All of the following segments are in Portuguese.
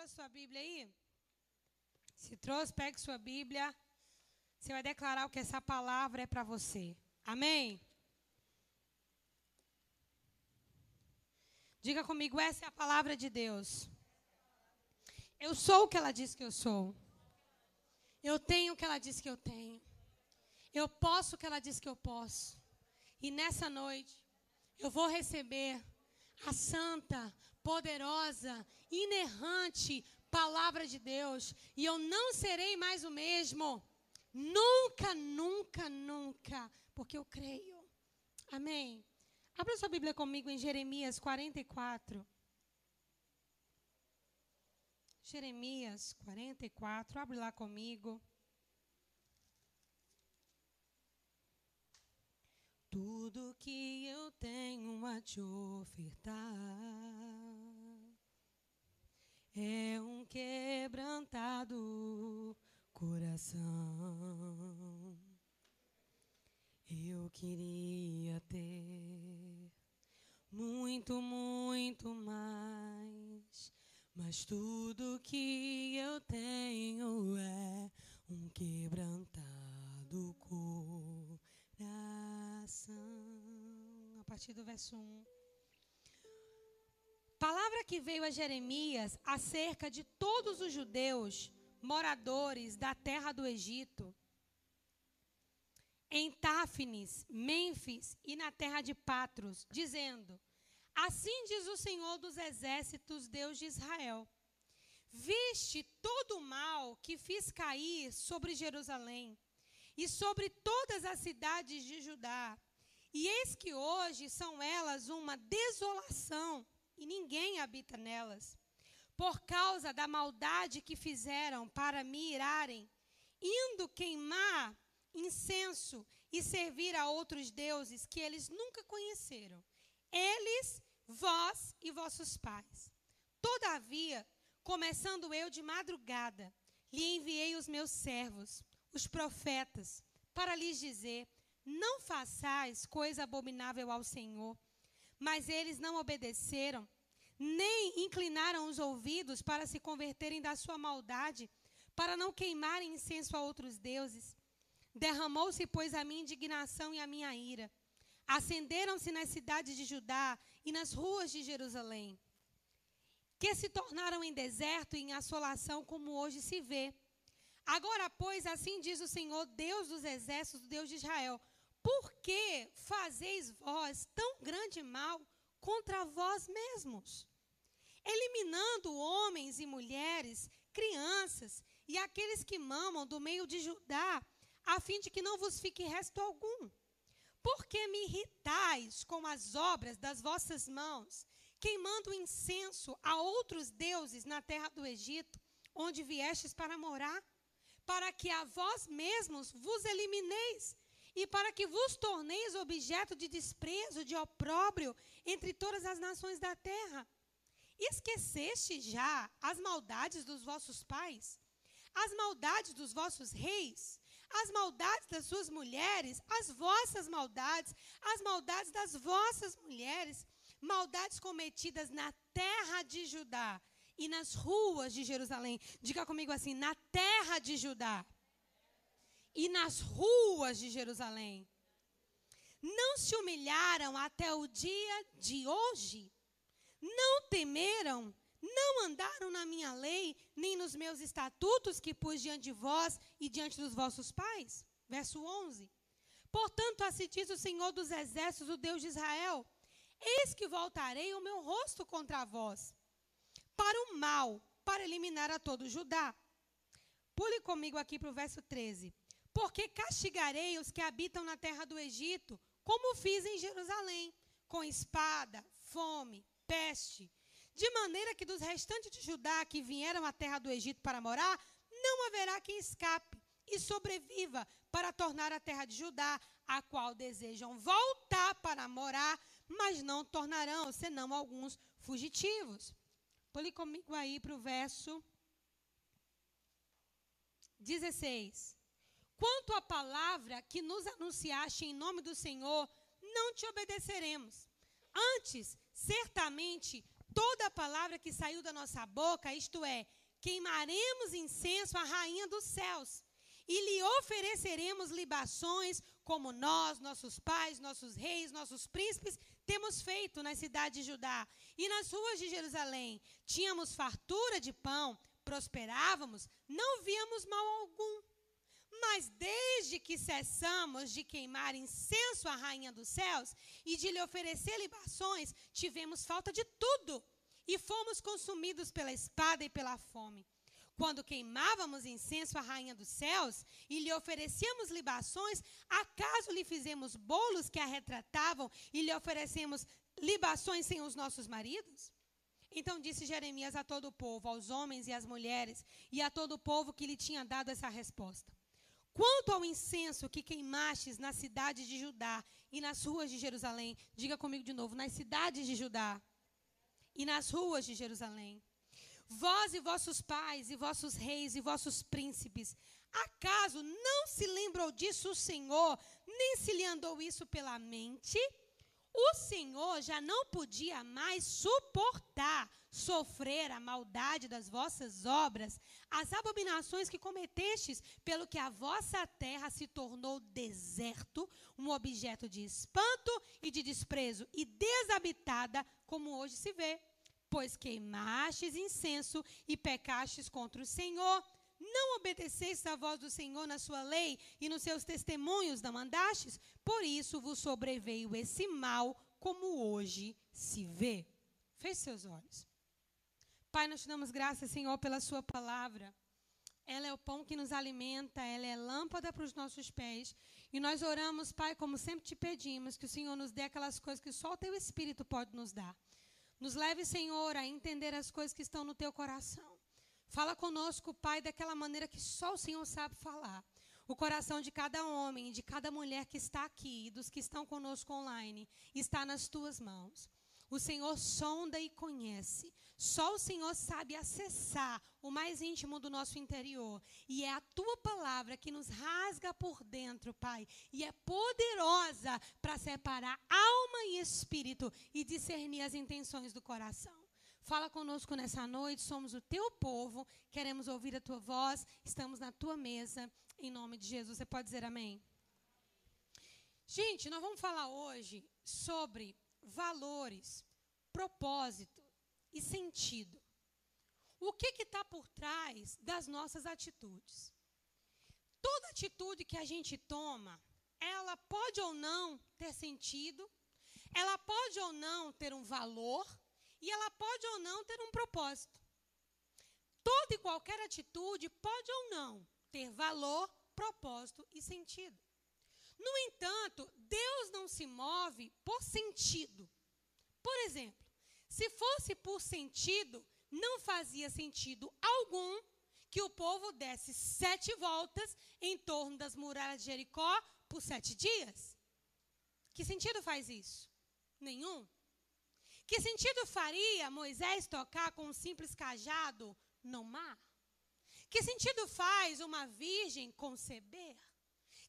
trouxe sua Bíblia aí? Se trouxe, pegue sua Bíblia. Você vai declarar o que essa palavra é para você. Amém? Diga comigo, essa é a palavra de Deus. Eu sou o que ela diz que eu sou. Eu tenho o que ela diz que eu tenho. Eu posso o que ela diz que eu posso. E nessa noite, eu vou receber a santa, poderosa, inerrante palavra de Deus. E eu não serei mais o mesmo. Nunca, nunca, nunca. Porque eu creio. Amém. Abra sua Bíblia comigo em Jeremias 44. Jeremias 44, abre lá comigo. Tudo que eu tenho a te ofertar é um quebrantado coração. Eu queria ter muito, muito mais, mas tudo que eu tenho é um quebrantado coração. A partir do verso 1. Palavra que veio a Jeremias acerca de todos os judeus moradores da terra do Egito. Em Táfnis, Mênfis e na terra de Patros, dizendo: Assim diz o Senhor dos exércitos, Deus de Israel: Viste todo o mal que fiz cair sobre Jerusalém e sobre todas as cidades de Judá, e eis que hoje são elas uma desolação, e ninguém habita nelas, por causa da maldade que fizeram para me irarem, indo queimar incenso e servir a outros deuses que eles nunca conheceram. Eles, vós e vossos pais. Todavia, começando eu de madrugada, lhe enviei os meus servos, os profetas, para lhes dizer: Não façais coisa abominável ao Senhor. Mas eles não obedeceram, nem inclinaram os ouvidos para se converterem da sua maldade, para não queimarem incenso a outros deuses. Derramou-se, pois, a minha indignação e a minha ira. Acenderam-se nas cidades de Judá e nas ruas de Jerusalém, que se tornaram em deserto e em assolação, como hoje se vê. Agora, pois, assim diz o Senhor, Deus dos exércitos, Deus de Israel: Por que fazeis vós tão grande mal contra vós mesmos? Eliminando homens e mulheres, crianças e aqueles que mamam do meio de Judá, a fim de que não vos fique resto algum. Porque me irritais com as obras das vossas mãos, queimando incenso a outros deuses na terra do Egito, onde viestes para morar, para que a vós mesmos vos elimineis, e para que vos torneis objeto de desprezo, de opróbrio entre todas as nações da terra. Esqueceste já as maldades dos vossos pais, as maldades dos vossos reis, as maldades das suas mulheres, as vossas maldades, as maldades das vossas mulheres, maldades cometidas na terra de Judá e nas ruas de Jerusalém. Diga comigo assim: na terra de Judá e nas ruas de Jerusalém. Não se humilharam até o dia de hoje, não temeram não andaram na minha lei, nem nos meus estatutos que pus diante de vós e diante dos vossos pais? Verso 11. Portanto, assim diz o Senhor dos Exércitos, o Deus de Israel: Eis que voltarei o meu rosto contra vós, para o mal, para eliminar a todo Judá. Pule comigo aqui para o verso 13. Porque castigarei os que habitam na terra do Egito, como fiz em Jerusalém, com espada, fome, peste de maneira que dos restantes de Judá que vieram à terra do Egito para morar, não haverá quem escape e sobreviva para tornar a terra de Judá, a qual desejam voltar para morar, mas não tornarão, senão alguns fugitivos. Pule comigo aí para o verso 16. Quanto à palavra que nos anunciaste em nome do Senhor, não te obedeceremos. Antes, certamente, toda palavra que saiu da nossa boca, isto é, queimaremos incenso à rainha dos céus e lhe ofereceremos libações como nós, nossos pais, nossos reis, nossos príncipes temos feito na cidade de Judá e nas ruas de Jerusalém. Tínhamos fartura de pão, prosperávamos, não víamos mal algum. Mas desde que cessamos de queimar incenso à rainha dos céus e de lhe oferecer libações, tivemos falta de tudo e fomos consumidos pela espada e pela fome. Quando queimávamos incenso à rainha dos céus e lhe oferecíamos libações, acaso lhe fizemos bolos que a retratavam e lhe oferecemos libações sem os nossos maridos? Então disse Jeremias a todo o povo, aos homens e às mulheres, e a todo o povo que lhe tinha dado essa resposta. Quanto ao incenso que queimastes na cidade de Judá e nas ruas de Jerusalém, diga comigo de novo, nas cidades de Judá e nas ruas de Jerusalém. Vós e vossos pais, e vossos reis, e vossos príncipes, acaso não se lembrou disso o Senhor, nem se lhe andou isso pela mente? O Senhor já não podia mais suportar sofrer a maldade das vossas obras, as abominações que cometestes, pelo que a vossa terra se tornou deserto, um objeto de espanto e de desprezo, e desabitada, como hoje se vê. Pois queimastes incenso e pecastes contra o Senhor. Não obedecestes à voz do Senhor na sua lei e nos seus testemunhos não mandastes? Por isso vos sobreveio esse mal, como hoje se vê. Feche seus olhos. Pai, nós te damos graças, Senhor, pela Sua palavra. Ela é o pão que nos alimenta, ela é lâmpada para os nossos pés. E nós oramos, Pai, como sempre te pedimos, que o Senhor nos dê aquelas coisas que só o Teu Espírito pode nos dar. Nos leve, Senhor, a entender as coisas que estão no Teu coração. Fala conosco, Pai, daquela maneira que só o Senhor sabe falar. O coração de cada homem, de cada mulher que está aqui, dos que estão conosco online, está nas Tuas mãos. O Senhor sonda e conhece. Só o Senhor sabe acessar o mais íntimo do nosso interior. E é a tua palavra que nos rasga por dentro, Pai. E é poderosa para separar alma e espírito e discernir as intenções do coração. Fala conosco nessa noite, somos o teu povo, queremos ouvir a tua voz, estamos na tua mesa, em nome de Jesus. Você pode dizer amém? Gente, nós vamos falar hoje sobre valores, propósito e sentido. O que está por trás das nossas atitudes? Toda atitude que a gente toma, ela pode ou não ter sentido, ela pode ou não ter um valor e ela pode ou não ter um propósito. Toda e qualquer atitude pode ou não ter valor, propósito e sentido. No entanto, Deus não se move por sentido. Por exemplo, se fosse por sentido, não fazia sentido algum que o povo desse sete voltas em torno das muralhas de Jericó por sete dias. Que sentido faz isso? Nenhum. Que sentido faria Moisés tocar com um simples cajado no mar? Que sentido faz uma virgem conceber?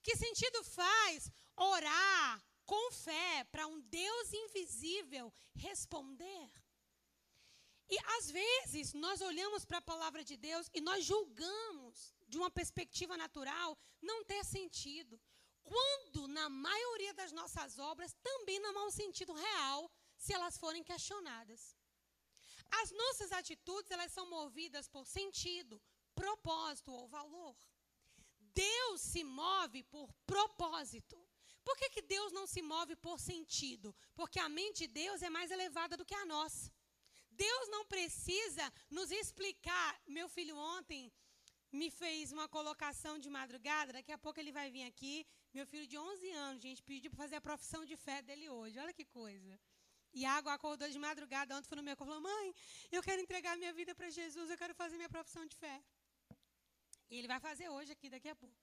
Que sentido faz orar com fé para um Deus invisível responder? E às vezes nós olhamos para a palavra de Deus e nós julgamos de uma perspectiva natural não ter sentido. Quando na maioria das nossas obras também não há um sentido real se elas forem questionadas. As nossas atitudes, elas são movidas por sentido, propósito ou valor. Deus se move por propósito. Por que, que Deus não se move por sentido? Porque a mente de Deus é mais elevada do que a nossa. Deus não precisa nos explicar. Meu filho ontem me fez uma colocação de madrugada, daqui a pouco ele vai vir aqui. Meu filho de 11 anos, gente, pediu para fazer a profissão de fé dele hoje. Olha que coisa. Iago acordou de madrugada, ontem foi no meu corpo, falou, mãe, eu quero entregar minha vida para Jesus, eu quero fazer minha profissão de fé. E ele vai fazer hoje aqui, daqui a pouco.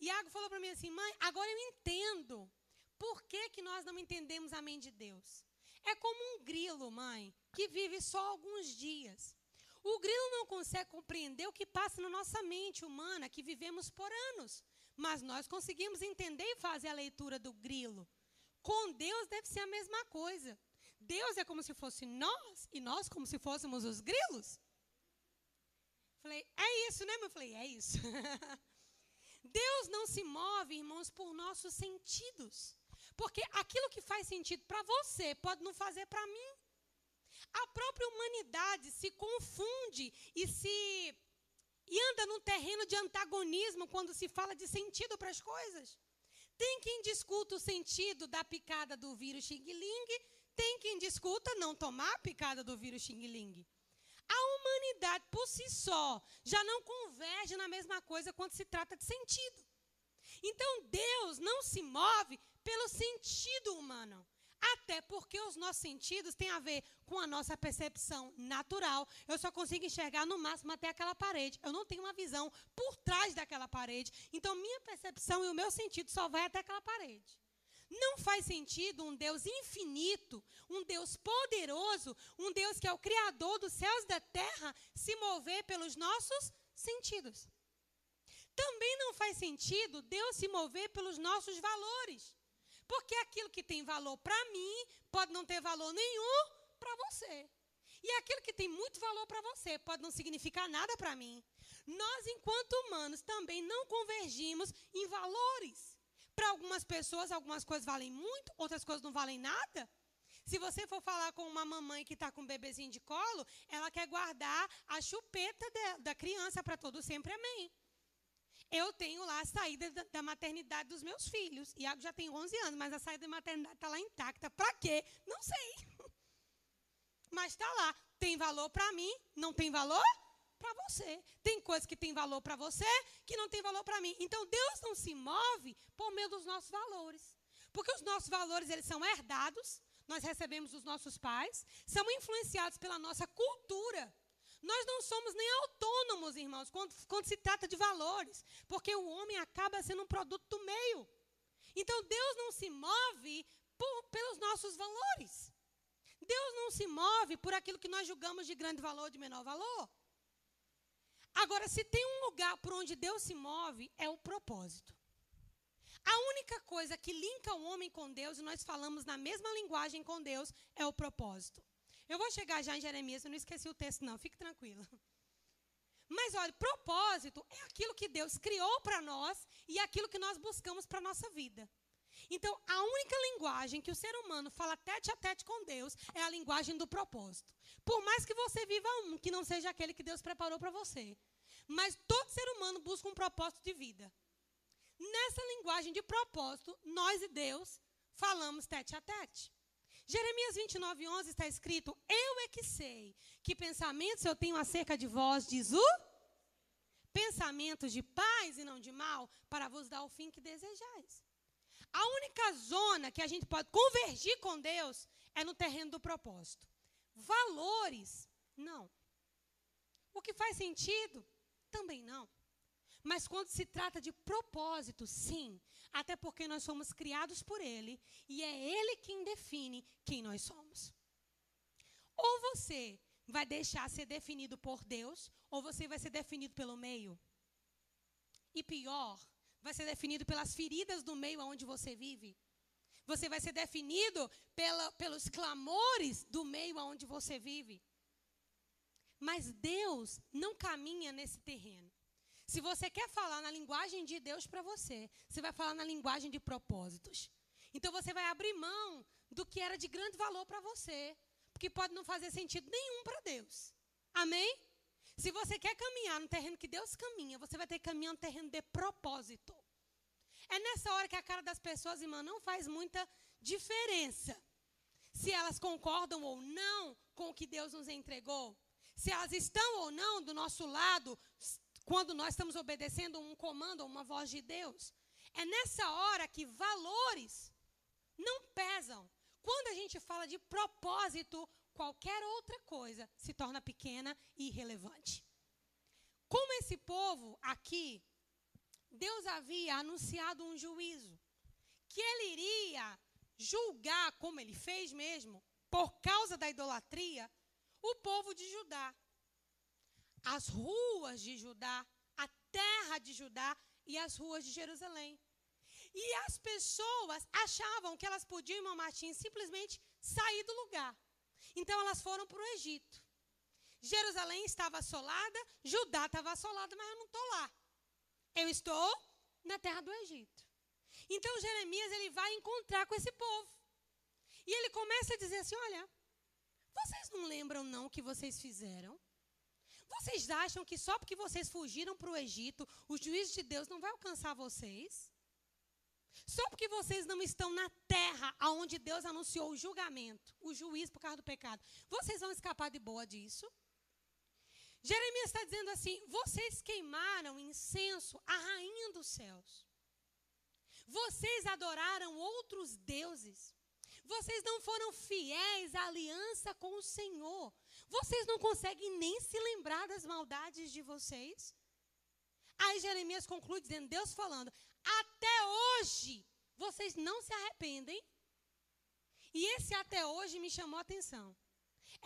Iago falou para mim assim, mãe, agora eu entendo por que, que nós não entendemos a mente de Deus. É como um grilo, mãe, que vive só alguns dias. O grilo não consegue compreender o que passa na nossa mente humana, que vivemos por anos. Mas nós conseguimos entender e fazer a leitura do grilo. Com Deus deve ser a mesma coisa. Deus é como se fosse nós e nós como se fôssemos os grilos? Falei, é isso, né? Eu falei, é isso. Deus não se move, irmãos, por nossos sentidos. Porque aquilo que faz sentido para você pode não fazer para mim. A própria humanidade se confunde e se e anda num terreno de antagonismo quando se fala de sentido para as coisas. Tem quem discuta o sentido da picada do vírus Xing Ling, tem quem discuta não tomar a picada do vírus Xing Ling. A humanidade por si só já não converge na mesma coisa quando se trata de sentido. Então Deus não se move pelo sentido humano. Até porque os nossos sentidos têm a ver com a nossa percepção natural. Eu só consigo enxergar no máximo até aquela parede. Eu não tenho uma visão por trás daquela parede. Então, minha percepção e o meu sentido só vai até aquela parede. Não faz sentido um Deus infinito, um Deus poderoso, um Deus que é o Criador dos céus e da terra, se mover pelos nossos sentidos. Também não faz sentido Deus se mover pelos nossos valores. Porque aquilo que tem valor para mim pode não ter valor nenhum para você. E aquilo que tem muito valor para você pode não significar nada para mim. Nós, enquanto humanos, também não convergimos em valores. Para algumas pessoas, algumas coisas valem muito, outras coisas não valem nada. Se você for falar com uma mamãe que está com um bebezinho de colo, ela quer guardar a chupeta de, da criança para todo sempre, amém. Eu tenho lá a saída da, da, maternidade dos meus filhos. Iago já tem 11 anos, mas a saída da maternidade está lá intacta. Para quê? Não sei. Mas está lá. Tem valor para mim? Não tem valor? Para você. Tem coisas que tem valor para você que não tem valor para mim. Então Deus não se move por meio dos nossos valores. Porque os nossos valores eles são herdados, nós recebemos dos nossos pais, são influenciados pela nossa cultura. Nós não somos nem autônomos, irmãos, quando, quando se trata de valores, porque o homem acaba sendo um produto do meio. Então Deus não se move por, pelos nossos valores. Deus não se move por aquilo que nós julgamos de grande valor ou de menor valor. Agora, se tem um lugar por onde Deus se move, é o propósito. A única coisa que linka o homem com Deus, e nós falamos na mesma linguagem com Deus, é o propósito. Eu vou chegar já em Jeremias, eu não esqueci o texto, não, fique tranquila. Mas olha, propósito é aquilo que Deus criou para nós e aquilo que nós buscamos para a nossa vida. Então, a única linguagem que o ser humano fala tete a tete com Deus é a linguagem do propósito. Por mais que você viva um que não seja aquele que Deus preparou para você. Mas todo ser humano busca um propósito de vida. Nessa linguagem de propósito, nós e Deus falamos tete a tete. Jeremias 29, 11 está escrito: Eu é que sei que pensamentos eu tenho acerca de vós, diz o pensamentos de paz e não de mal, para vos dar o fim que desejais. A única zona que a gente pode convergir com Deus é no terreno do propósito. Valores, não. O que faz sentido, também não. Mas quando se trata de propósito, sim. Até porque nós somos criados por Ele e é Ele quem define quem nós somos. Ou você vai deixar ser definido por Deus, ou você vai ser definido pelo meio. E pior, vai ser definido pelas feridas do meio onde você vive. Você vai ser definido pela, pelos clamores do meio onde você vive. Mas Deus não caminha nesse terreno. Se você quer falar na linguagem de Deus para você, você vai falar na linguagem de propósitos. Então você vai abrir mão do que era de grande valor para você, porque pode não fazer sentido nenhum para Deus. Amém? Se você quer caminhar no terreno que Deus caminha, você vai ter que caminhar no terreno de propósito. É nessa hora que a cara das pessoas, irmã, não faz muita diferença. Se elas concordam ou não com o que Deus nos entregou. Se elas estão ou não do nosso lado, quando nós estamos obedecendo um comando uma voz de Deus. É nessa hora que valores não pesam. Quando a gente fala de propósito, qualquer outra coisa se torna pequena e irrelevante. Como esse povo aqui, Deus havia anunciado um juízo, que ele iria julgar, como ele fez mesmo, por causa da idolatria, o povo de Judá as ruas de Judá, a terra de Judá e as ruas de Jerusalém. E as pessoas achavam que elas podiam, irmão Martins, simplesmente sair do lugar. Então elas foram para o Egito. Jerusalém estava assolada, Judá estava assolada, mas eu não estou lá. Eu estou na terra do Egito. Então Jeremias ele vai encontrar com esse povo. E ele começa a dizer assim: Olha, vocês não lembram não o que vocês fizeram? Vocês acham que só porque vocês fugiram para o Egito, o juízo de Deus não vai alcançar vocês? Só porque vocês não estão na terra onde Deus anunciou o julgamento, o juízo por causa do pecado, vocês vão escapar de boa disso? Jeremias está dizendo assim: vocês queimaram incenso à rainha dos céus. Vocês adoraram outros deuses. Vocês não foram fiéis à aliança com o Senhor. Vocês não conseguem nem se lembrar das maldades de vocês. Aí Jeremias conclui dizendo: Deus falando, até hoje vocês não se arrependem. E esse até hoje me chamou a atenção.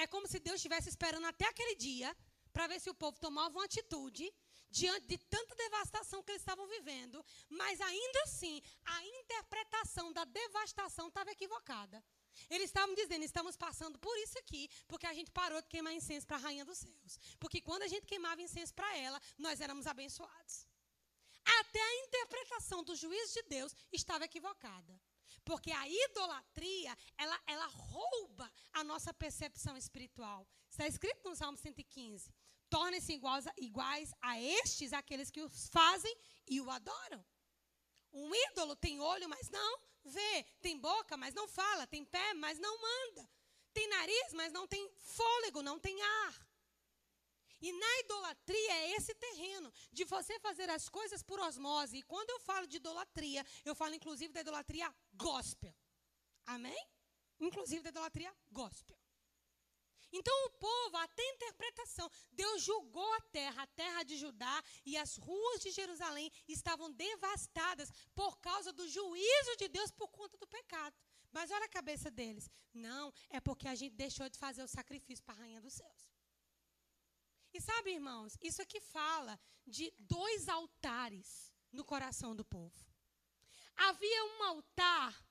É como se Deus estivesse esperando até aquele dia para ver se o povo tomava uma atitude diante de tanta devastação que eles estavam vivendo, mas ainda assim, a interpretação da devastação estava equivocada. Eles estavam dizendo, estamos passando por isso aqui, porque a gente parou de queimar incenso para a rainha dos céus. Porque quando a gente queimava incenso para ela, nós éramos abençoados. Até a interpretação do juízo de Deus estava equivocada. Porque a idolatria, ela, ela rouba a nossa percepção espiritual. Está escrito no Salmo 115. Tornem-se iguais, iguais a estes, aqueles que os fazem e o adoram. Um ídolo tem olho, mas não vê. Tem boca, mas não fala. Tem pé, mas não anda. Tem nariz, mas não tem fôlego, não tem ar. E na idolatria é esse terreno de você fazer as coisas por osmose. E quando eu falo de idolatria, eu falo inclusive da idolatria gospel. Amém? Inclusive da idolatria gospel. Então o povo, até interpretação, Deus julgou a terra, a terra de Judá e as ruas de Jerusalém estavam devastadas por causa do juízo de Deus por conta do pecado. Mas olha a cabeça deles. Não, é porque a gente deixou de fazer o sacrifício para a rainha dos céus. E sabe, irmãos, isso aqui fala de dois altares no coração do povo. Havia um altar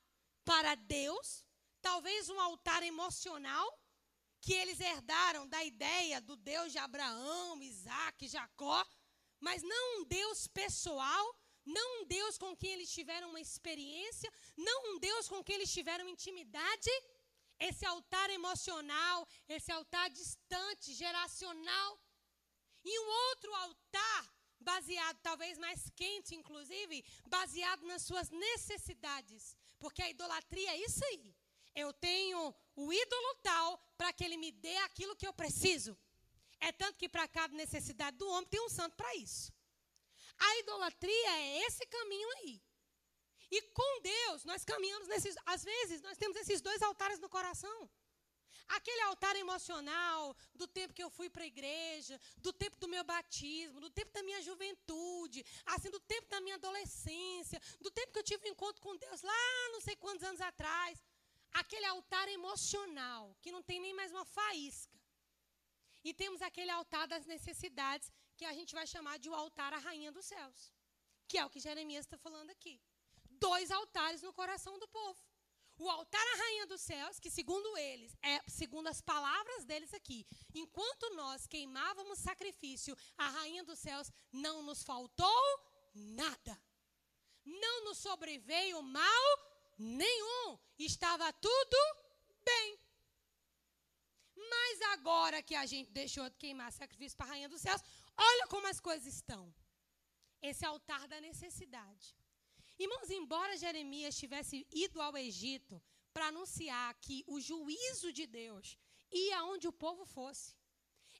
para Deus, talvez um altar emocional, que eles herdaram da ideia do Deus de Abraão, Isaac, Jacó, mas não um Deus pessoal, não um Deus com quem eles tiveram uma experiência, não um Deus com quem eles tiveram intimidade. Esse altar emocional, esse altar distante, geracional, e um outro altar, baseado, talvez mais quente, inclusive, baseado nas suas necessidades. Porque a idolatria é isso aí. Eu tenho o ídolo tal para que ele me dê aquilo que eu preciso. É tanto que para cada necessidade do homem tem um santo para isso. A idolatria é esse caminho aí. E com Deus, nós caminhamos nesses. Às vezes, nós temos esses dois altares no coração. Aquele altar emocional do tempo que eu fui para a igreja, do tempo do meu batismo, do tempo da minha juventude, assim, do tempo da minha adolescência, do tempo que eu tive um encontro com Deus lá não sei quantos anos atrás. Aquele altar emocional, que não tem nem mais uma faísca. E temos aquele altar das necessidades, que a gente vai chamar de o altar à rainha dos céus. Que é o que Jeremias está falando aqui. Dois altares no coração do povo. O altar à rainha dos céus, que segundo eles, é segundo as palavras deles aqui, enquanto nós queimávamos sacrifício, a rainha dos céus não nos faltou nada. Não nos sobreveio mal nenhum. Estava tudo bem. Mas agora que a gente deixou de queimar sacrifício para a rainha dos céus, olha como as coisas estão. Esse altar da necessidade. Irmãos, embora Jeremias tivesse ido ao Egito para anunciar que o juízo de Deus ia onde o povo fosse,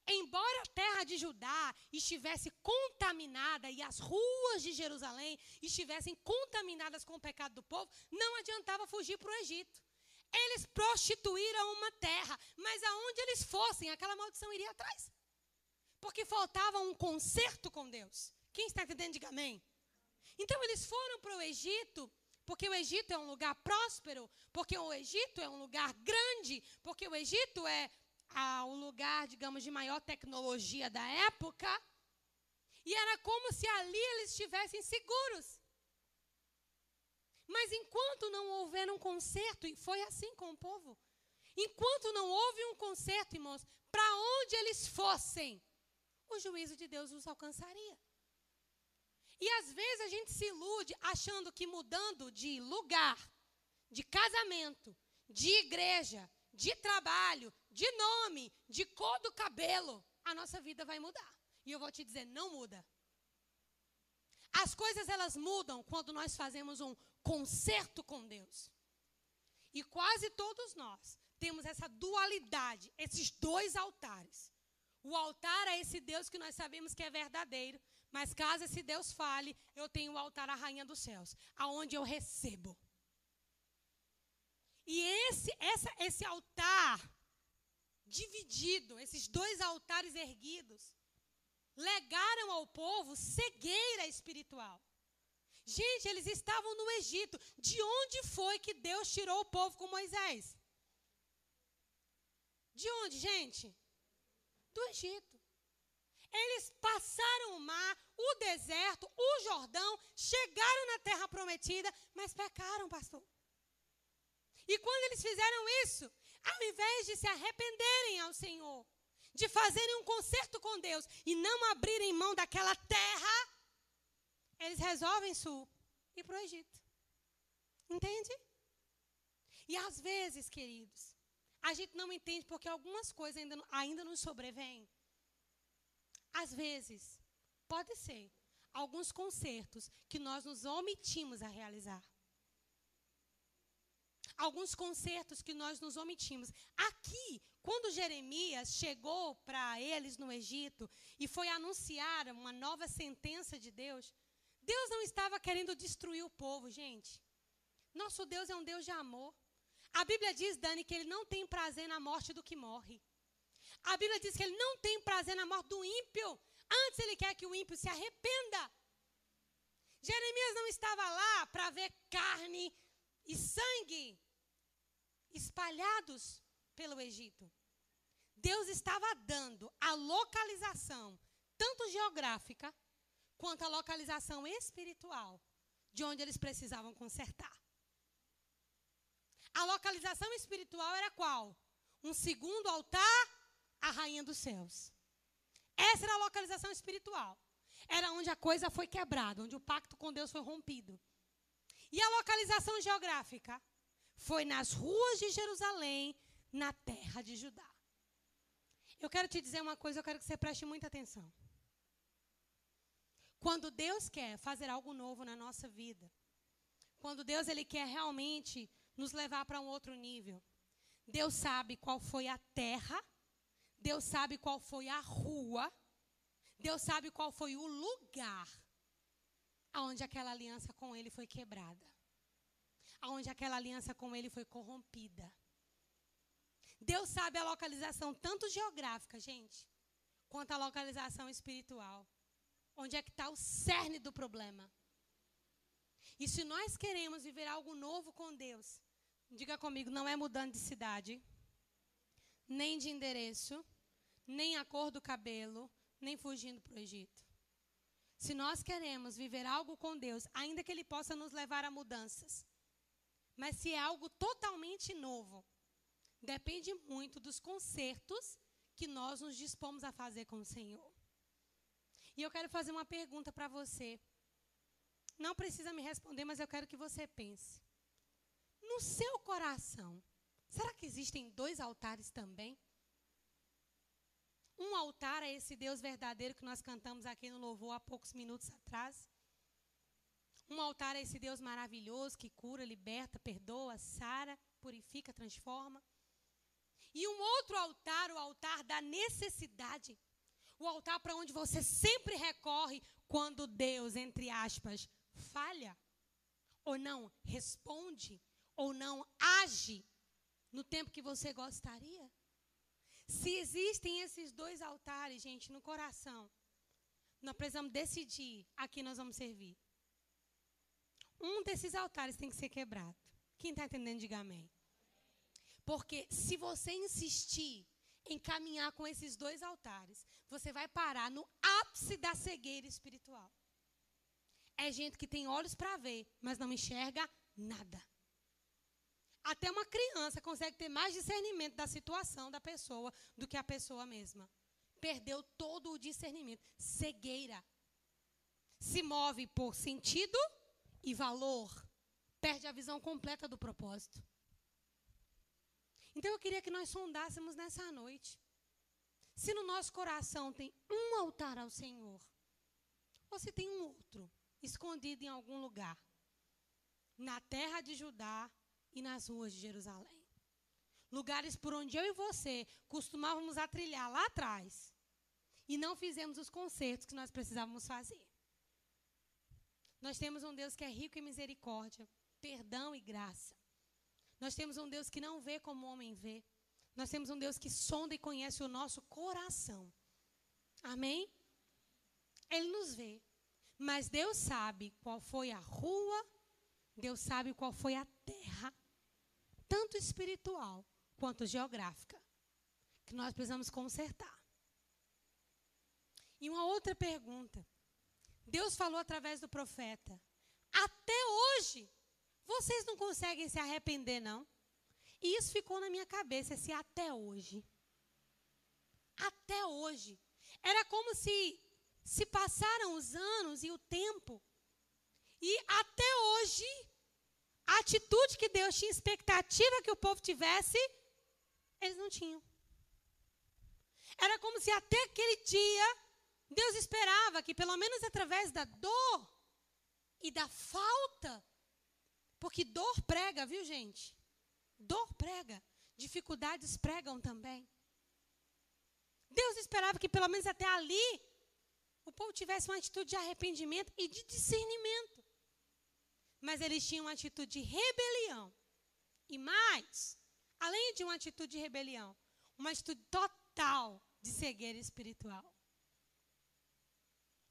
embora a terra de Judá estivesse contaminada e as ruas de Jerusalém estivessem contaminadas com o pecado do povo, não adiantava fugir para o Egito. Eles prostituíram uma terra, mas aonde eles fossem, aquela maldição iria atrás. Porque faltava um conserto com Deus. Quem está entendendo, diga amém. Então eles foram para o Egito, porque o Egito é um lugar próspero, porque o Egito é um lugar grande, porque o Egito é ah, o lugar, digamos, de maior tecnologia da época. E era como se ali eles estivessem seguros. Mas enquanto não houver um conserto, e foi assim com o povo, enquanto não houve um conserto, irmãos, para onde eles fossem, o juízo de Deus os alcançaria. E às vezes a gente se ilude achando que mudando de lugar, de casamento, de igreja, de trabalho, de nome, de cor do cabelo, a nossa vida vai mudar. E eu vou te dizer, não muda. As coisas elas mudam quando nós fazemos um concerto com Deus. E quase todos nós temos essa dualidade, esses dois altares. O altar é esse Deus que nós sabemos que é verdadeiro, mas caso esse Deus fale, eu tenho o altar à rainha dos céus, aonde eu recebo. E esse, essa, esse altar dividido, esses dois altares erguidos, legaram ao povo cegueira espiritual. Gente, eles estavam no Egito. De onde foi que Deus tirou o povo com Moisés? De onde, gente? Do Egito. Eles passaram o mar, o deserto, o Jordão, chegaram na terra prometida, mas pecaram, pastor. E quando eles fizeram isso, ao invés de se arrependerem ao Senhor, de fazerem um concerto com Deus e não abrirem mão daquela terra, eles resolvem sul ir para o Egito. Entende? E às vezes, queridos, a gente não entende porque algumas coisas ainda, ainda nos sobrevêm. Às vezes, pode ser alguns concertos que nós nos omitimos a realizar alguns concertos que nós nos omitimos. Aqui, quando Jeremias chegou para eles no Egito e foi anunciar uma nova sentença de Deus, Deus não estava querendo destruir o povo, gente. Nosso Deus é um Deus de amor. A Bíblia diz, Dani, que ele não tem prazer na morte do que morre. A Bíblia diz que ele não tem prazer na morte do ímpio. Antes ele quer que o ímpio se arrependa. Jeremias não estava lá para ver carne e sangue espalhados pelo Egito. Deus estava dando a localização, tanto geográfica, quanto a localização espiritual, de onde eles precisavam consertar. A localização espiritual era qual? Um segundo altar, a rainha dos céus. Essa era a localização espiritual. Era onde a coisa foi quebrada, onde o pacto com Deus foi rompido. E a localização geográfica? Foi nas ruas de Jerusalém, na terra de Judá. Eu quero te dizer uma coisa, eu quero que você preste muita atenção. Quando Deus quer fazer algo novo na nossa vida, quando Deus ele quer realmente nos levar para um outro nível, Deus sabe qual foi a terra, Deus sabe qual foi a rua, Deus sabe qual foi o lugar aonde aquela aliança com ele foi quebrada aonde aquela aliança com ele foi corrompida. Deus sabe a localização tanto geográfica, gente, quanto a localização espiritual. Onde é que está o cerne do problema? E se nós queremos viver algo novo com Deus, diga comigo, não é mudando de cidade, nem de endereço, nem a cor do cabelo, nem fugindo para o Egito. Se nós queremos viver algo com Deus, ainda que Ele possa nos levar a mudanças, mas se é algo totalmente novo, depende muito dos concertos que nós nos dispomos a fazer com o Senhor. E eu quero fazer uma pergunta para você. Não precisa me responder, mas eu quero que você pense. No seu coração, será que existem dois altares também? Um altar é esse Deus verdadeiro que nós cantamos aqui no louvor há poucos minutos atrás. Um altar é esse Deus maravilhoso que cura, liberta, perdoa, sara, purifica, transforma. E um outro altar, o altar da necessidade. O altar para onde você sempre recorre quando Deus, entre aspas, falha, ou não responde, ou não age no tempo que você gostaria. Se existem esses dois altares, gente, no coração, nós precisamos decidir a quem nós vamos servir. Um desses altares tem que ser quebrado. Quem está entendendo, diga amém. Porque se você insistir em caminhar com esses dois altares, você vai parar no ápice da cegueira espiritual. É gente que tem olhos para ver, mas não enxerga nada. Até uma criança consegue ter mais discernimento da situação da pessoa do que a pessoa mesma. Perdeu todo o discernimento. Cegueira. Se move por sentido e valor. Perde a visão completa do propósito. Então eu queria que nós sondássemos nessa noite. Se no nosso coração tem um altar ao Senhor, ou se tem um outro escondido em algum lugar, na terra de Judá e nas ruas de Jerusalém. Lugares por onde eu e você costumávamos a trilhar lá atrás e não fizemos os concertos que nós precisávamos fazer. Nós temos um Deus que é rico em misericórdia, perdão e graça. Nós temos um Deus que não vê como o homem vê. Nós temos um Deus que sonda e conhece o nosso coração. Amém? Ele nos vê. Mas Deus sabe qual foi a rua, Deus sabe qual foi a terra, tanto espiritual quanto geográfica, que nós precisamos consertar. E uma outra pergunta. Deus falou através do profeta: Até hoje, vocês não conseguem se arrepender, não? E isso ficou na minha cabeça, esse até hoje. Até hoje. Era como se se passaram os anos e o tempo. E até hoje, a atitude que Deus tinha expectativa que o povo tivesse, eles não tinham. Era como se até aquele dia, Deus esperava que, pelo menos através da dor e da falta, porque dor prega, viu, gente? Dor prega. Dificuldades pregam também. Deus esperava que, pelo menos até ali, o povo tivesse uma atitude de arrependimento e de discernimento. Mas eles tinham uma atitude de rebelião. E mais, além de uma atitude de rebelião, uma atitude total de cegueira espiritual.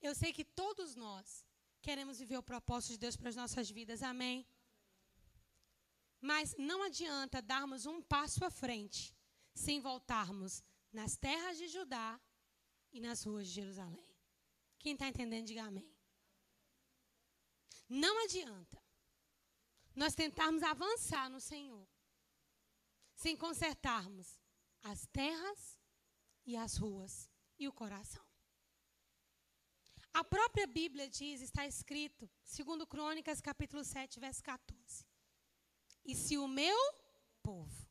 Eu sei que todos nós queremos viver o propósito de Deus para as nossas vidas, amém? Mas não adianta darmos um passo à frente sem voltarmos nas terras de Judá e nas ruas de Jerusalém. Quem está entendendo, diga amém. Não adianta nós tentarmos avançar no Senhor sem consertarmos as terras e as ruas e o coração. A própria Bíblia diz, está escrito, segundo Crônicas, capítulo 7, verso 14. E se o meu povo,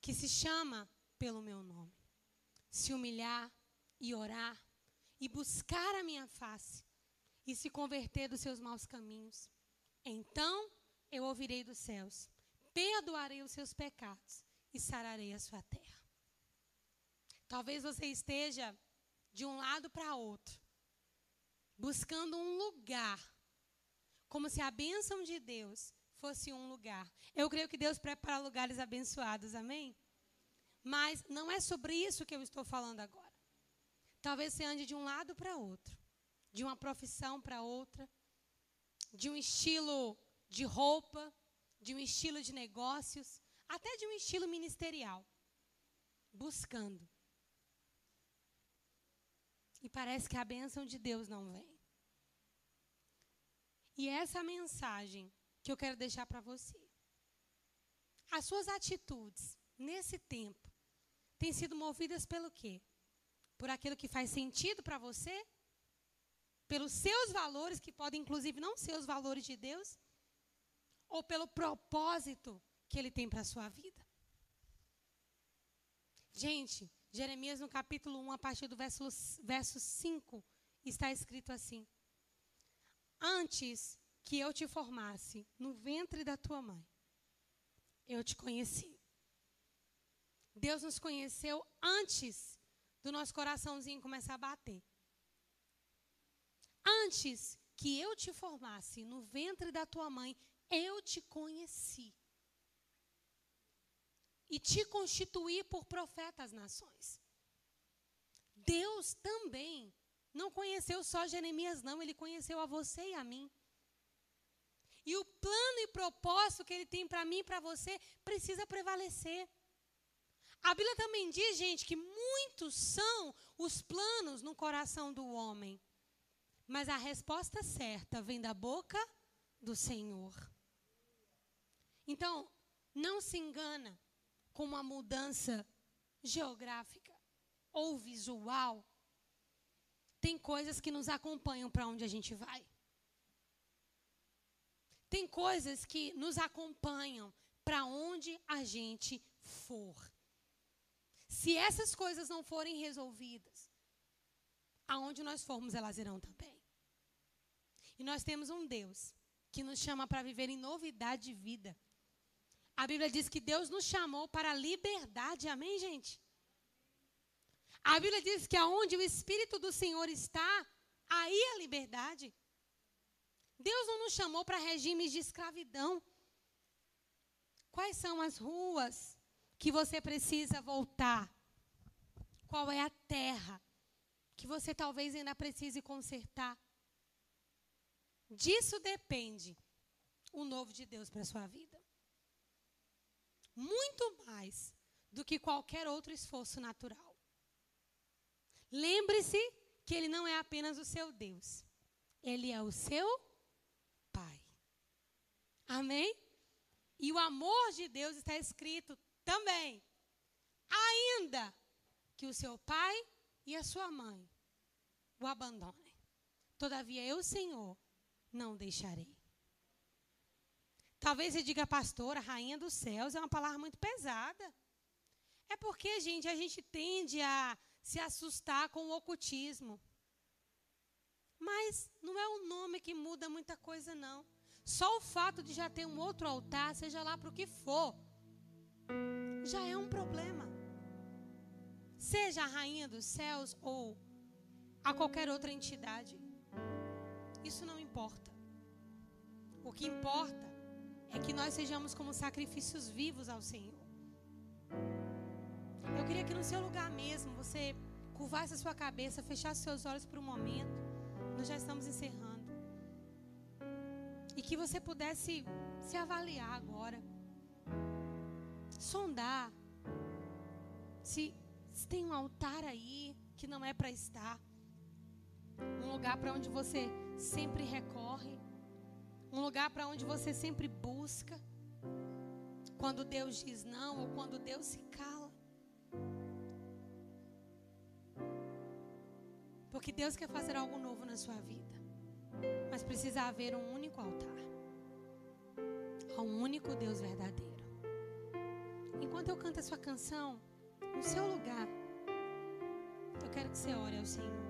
que se chama pelo meu nome, se humilhar e orar e buscar a minha face e se converter dos seus maus caminhos, então eu ouvirei dos céus, perdoarei os seus pecados e sararei a sua terra. Talvez você esteja de um lado para outro, buscando um lugar, como se a bênção de Deus fosse um lugar. Eu creio que Deus prepara lugares abençoados, amém? Mas não é sobre isso que eu estou falando agora. Talvez você ande de um lado para outro, de uma profissão para outra, de um estilo de roupa, de um estilo de negócios, até de um estilo ministerial, buscando. E parece que a bênção de Deus não vem. E essa mensagem que eu quero deixar para você. As suas atitudes nesse tempo têm sido movidas pelo quê? Por aquilo que faz sentido para você? Pelos seus valores, que podem inclusive não ser os valores de Deus? Ou pelo propósito que Ele tem para a sua vida? Gente, Jeremias no capítulo 1, a partir do verso, verso 5, está escrito assim: Antes que eu te formasse no ventre da tua mãe, eu te conheci. Deus nos conheceu antes do nosso coraçãozinho começar a bater. Antes que eu te formasse no ventre da tua mãe, eu te conheci. E te constituí por profeta às nações. Deus também não conheceu só Jeremias, não, ele conheceu a você e a mim. E o plano e propósito que ele tem para mim e para você precisa prevalecer. A Bíblia também diz, gente, que muitos são os planos no coração do homem. Mas a resposta certa vem da boca do Senhor. Então, Não se engana com uma mudança geográfica ou visual. Tem coisas que nos acompanham para onde a gente vai. Tem coisas que nos acompanham para onde a gente for. Se essas coisas não forem resolvidas, aonde nós formos, elas irão também. E nós temos um Deus que nos chama para viver em novidade de vida. A Bíblia diz que Deus nos chamou para a liberdade, amém, gente? A Bíblia diz que aonde o Espírito do Senhor está, aí é a liberdade. Deus não nos chamou para regimes de escravidão. Quais são as ruas que você precisa voltar? Qual é a terra que você talvez ainda precise consertar? Disso depende o novo de Deus para a sua vida. Muito mais do que qualquer outro esforço natural. Lembre-se que Ele não é apenas o seu Deus, Ele é o seu Pai. Amém? E o amor de Deus está escrito também. Ainda que o seu pai e a sua mãe o abandonem. Todavia eu, Senhor, não deixarei. Talvez você diga, pastora, rainha dos céus, é uma palavra muito pesada. É porque, gente, a gente tende a se assustar com o ocultismo. Mas não é o nome que muda muita coisa, não. Só o fato de já ter um outro altar, seja lá para o que for, já é um problema. Seja a rainha dos céus ou a qualquer outra entidade. Isso não importa. O que importa é que nós sejamos como sacrifícios vivos ao Senhor. Eu queria que no seu lugar mesmo você curvasse a sua cabeça, fechasse seus olhos por um momento. Nós já estamos encerrando. E que você pudesse se avaliar agora. Sondar. Se, se tem um altar aí que não é para estar. Um lugar para onde você sempre recorre. Um lugar para onde você sempre busca. Quando Deus diz não ou quando Deus se cala. Porque Deus quer fazer algo novo na sua vida. Mas precisa haver um único altar. Há um único Deus verdadeiro. Enquanto eu canto a sua canção, no seu lugar, eu quero que você ore ao Senhor.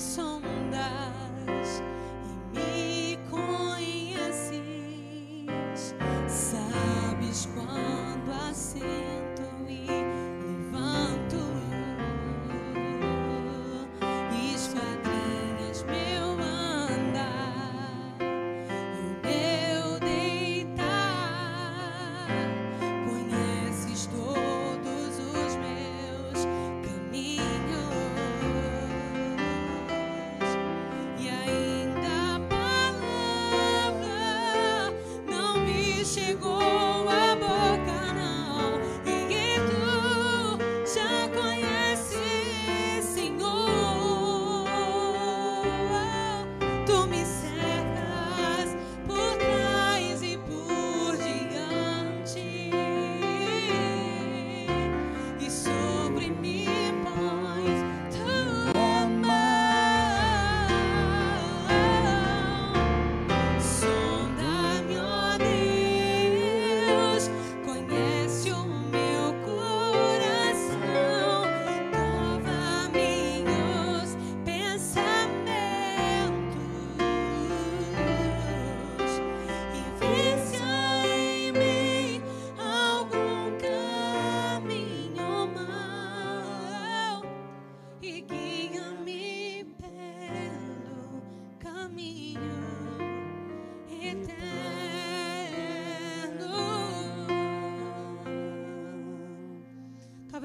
quando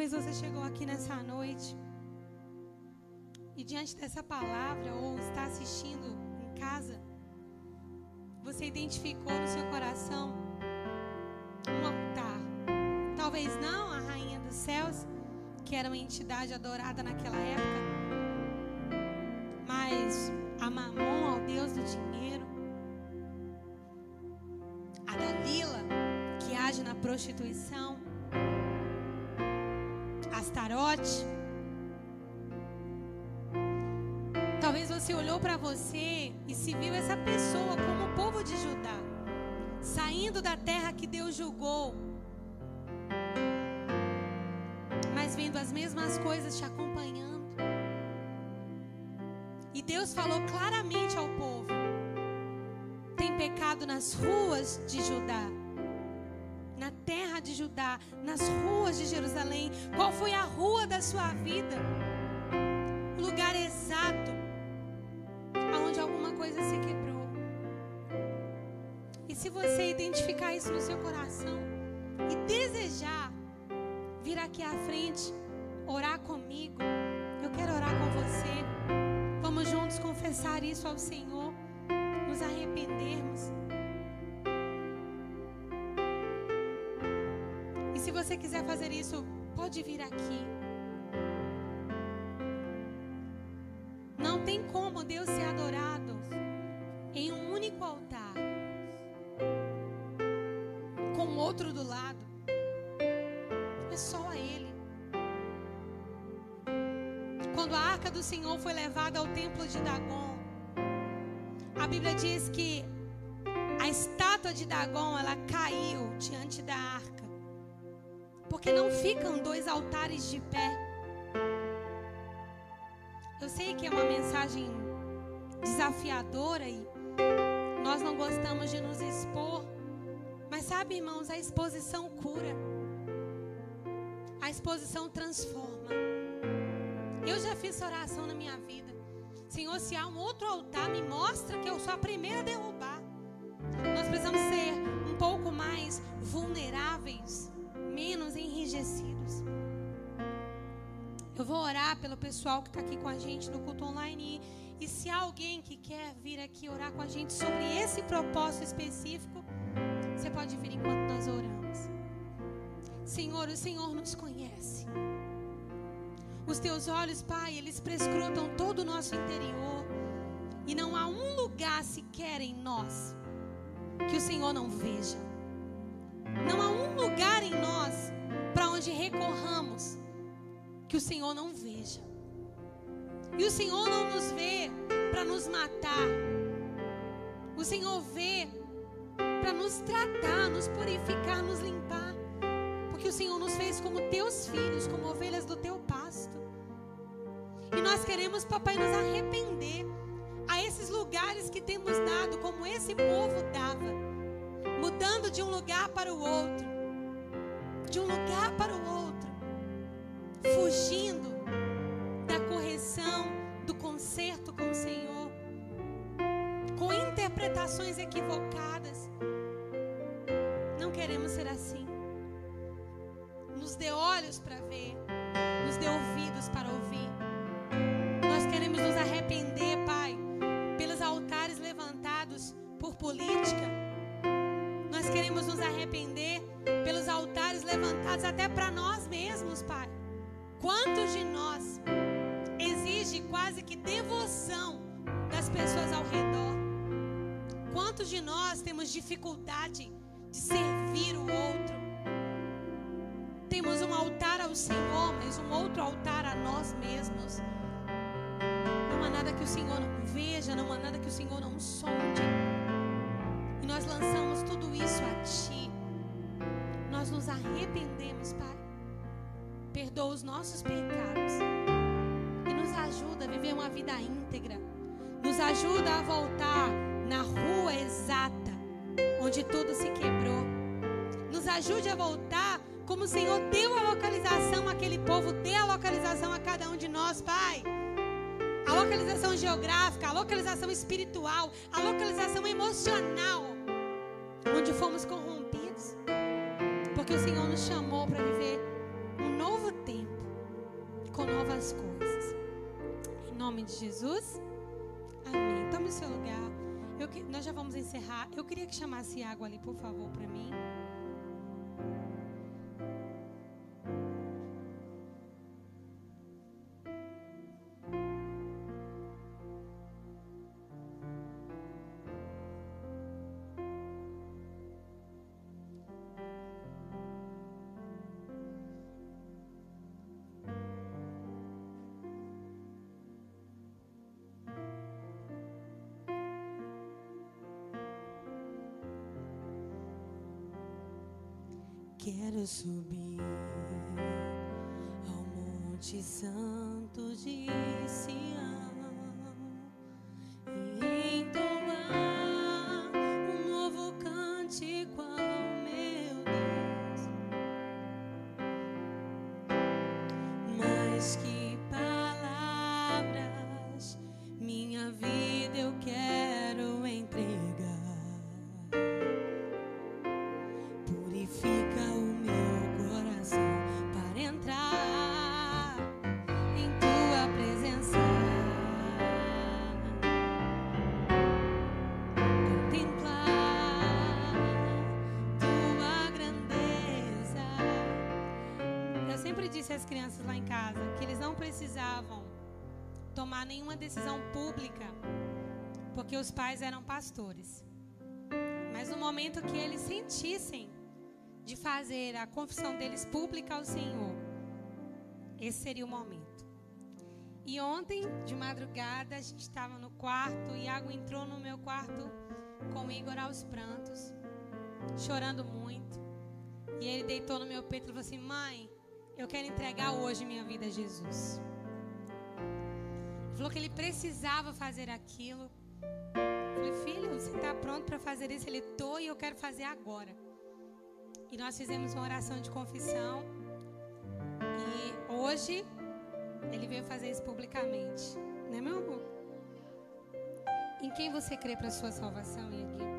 Talvez você chegou aqui nessa noite e diante dessa palavra ou está assistindo em casa, você identificou no seu coração um altar. Talvez não a rainha dos céus, que era uma entidade adorada naquela época, mas a Mamon, ao Deus do dinheiro, a Dalila, que age na prostituição, Astarote. Talvez você olhou para você e se viu essa pessoa como o povo de Judá, saindo da terra que Deus julgou, mas vendo as mesmas coisas te acompanhando. E Deus falou claramente ao povo: tem pecado nas ruas de Judá Judá, nas ruas de Jerusalém. Qual foi a rua da sua vida? O lugar exato onde alguma coisa se quebrou. E se você identificar isso no seu coração e desejar vir aqui à frente, orar comigo, eu quero orar com você. Vamos juntos confessar isso ao Senhor, nos arrependermos. Você quiser fazer isso, pode vir aqui. Não tem como Deus ser adorado em um único altar, com outro do lado. É só a Ele. Quando a arca do Senhor foi levada ao templo de Dagon, a Bíblia diz que a estátua de Dagon ela caiu diante. Porque não ficam dois altares de pé. Eu sei que é uma mensagem desafiadora e nós não gostamos de nos expor. Mas sabe, irmãos, a exposição cura. A exposição transforma. Eu já fiz oração na minha vida. Senhor, se há um outro altar, me mostra que eu sou a primeira a derrubar. Nós precisamos ser um pouco mais vulneráveis menos enrijecidos. Eu vou orar pelo pessoal que está aqui com a gente no culto online. E, se há alguém que quer vir aqui orar com a gente sobre esse propósito específico, você pode vir enquanto nós oramos. Senhor, o Senhor nos conhece. Os teus olhos, Pai, eles prescrutam todo o nosso interior. E não há um lugar sequer em nós que o Senhor não veja. Não há um lugar em nós para onde recorramos que o Senhor não veja. E o Senhor não nos vê para nos matar. O Senhor vê para nos tratar, nos purificar, nos limpar. Porque o Senhor nos fez como teus filhos, como ovelhas do teu pasto. E nós queremos, papai, nos arrepender a esses lugares que temos dado, como esse povo dava mudando de um lugar para o outro, de um lugar para o outro, fugindo da correção, do conserto com o Senhor, com interpretações equivocadas. Não queremos ser assim. Nos dê olhos para ver, nos dê ouvidos nós temos dificuldade de servir o outro? Temos um altar ao Senhor, mas um outro altar a nós mesmos. Não há nada que o Senhor não veja, não há nada que o Senhor não sonde. E nós lançamos tudo isso a Ti. Nós nos arrependemos, Pai. Perdoa os nossos pecados. E nos ajuda a viver uma vida íntegra. Nos ajuda a voltar na rua exata, onde tudo se quebrou. Nos ajude a voltar como o Senhor deu a localização àquele povo, dê a localização a cada um de nós, Pai a localização geográfica, a localização espiritual, a localização emocional onde fomos corrompidos, porque o Senhor nos chamou para viver um novo tempo. com novas coisas. Em nome de Jesus. Amém. Tome o seu lugar. Eu, nós já vamos encerrar. Eu queria que chamasse água ali, por favor, para mim. Quero subir ao Monte Santo de as crianças lá em casa que eles não precisavam tomar nenhuma decisão pública, porque os pais eram pastores. Mas no momento que eles sentissem de fazer a confissão deles pública ao Senhor, esse seria o momento. E ontem, de madrugada, a gente estava no quarto, e Iago entrou no meu quarto com o Igor aos prantos, chorando muito. E ele deitou no meu peito e falou assim: Mãe, eu quero entregar hoje minha vida a Jesus. Falou que ele precisava fazer aquilo. Eu falei, filho, você está pronto para fazer isso? Ele, estou e eu quero fazer agora. E nós fizemos uma oração de confissão. E hoje ele veio fazer isso publicamente. Né, meu amor? Em quem você crê para sua salvação, Iaguinho?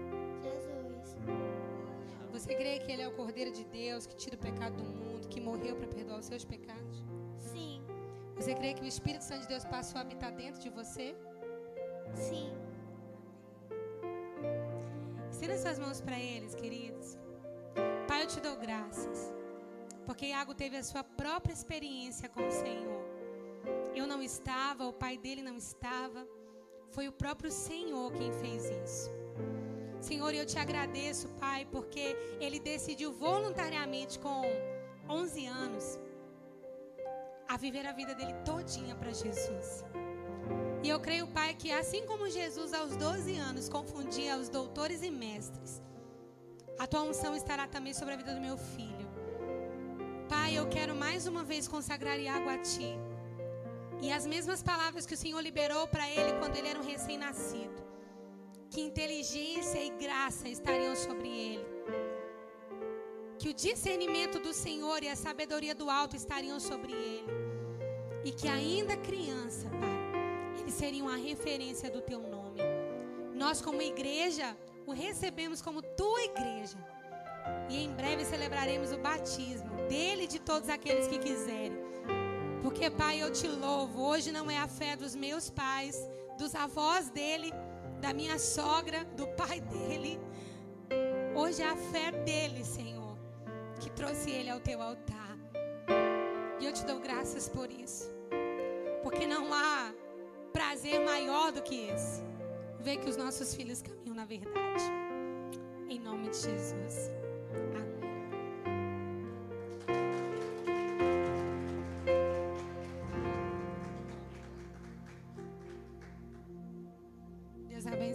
Você crê que Ele é o Cordeiro de Deus que tira o pecado do mundo, que morreu para perdoar os seus pecados? Sim. Você crê que o Espírito Santo de Deus passou a habitar dentro de você? Sim. Estenda suas mãos para eles, queridos. Pai, eu te dou graças. Porque Iago teve a sua própria experiência com o Senhor. Eu não estava, o pai dele não estava. Foi o próprio Senhor quem fez isso. Senhor, eu te agradeço, Pai, porque ele decidiu voluntariamente com 11 anos a viver a vida dele todinha para Jesus. E eu creio, Pai, que assim como Jesus aos 12 anos confundia os doutores e mestres, a tua unção estará também sobre a vida do meu filho. Pai, eu quero mais uma vez consagrar Iago a ti. E as mesmas palavras que o Senhor liberou para ele quando ele era um recém-nascido que inteligência e graça estariam sobre ele. Que o discernimento do Senhor e a sabedoria do alto estariam sobre ele. E que ainda criança, Pai, ele seria uma referência do teu nome. Nós, como igreja, o recebemos como tua igreja. E em breve celebraremos o batismo dele e de todos aqueles que quiserem. Porque, Pai, eu te louvo. Hoje não é a fé dos meus pais, dos avós dele da minha sogra, do pai dele. Hoje é a fé dele, Senhor, que trouxe ele ao teu altar. E eu te dou graças por isso. Porque não há prazer maior do que esse. Ver que os nossos filhos caminham na verdade. Em nome de Jesus.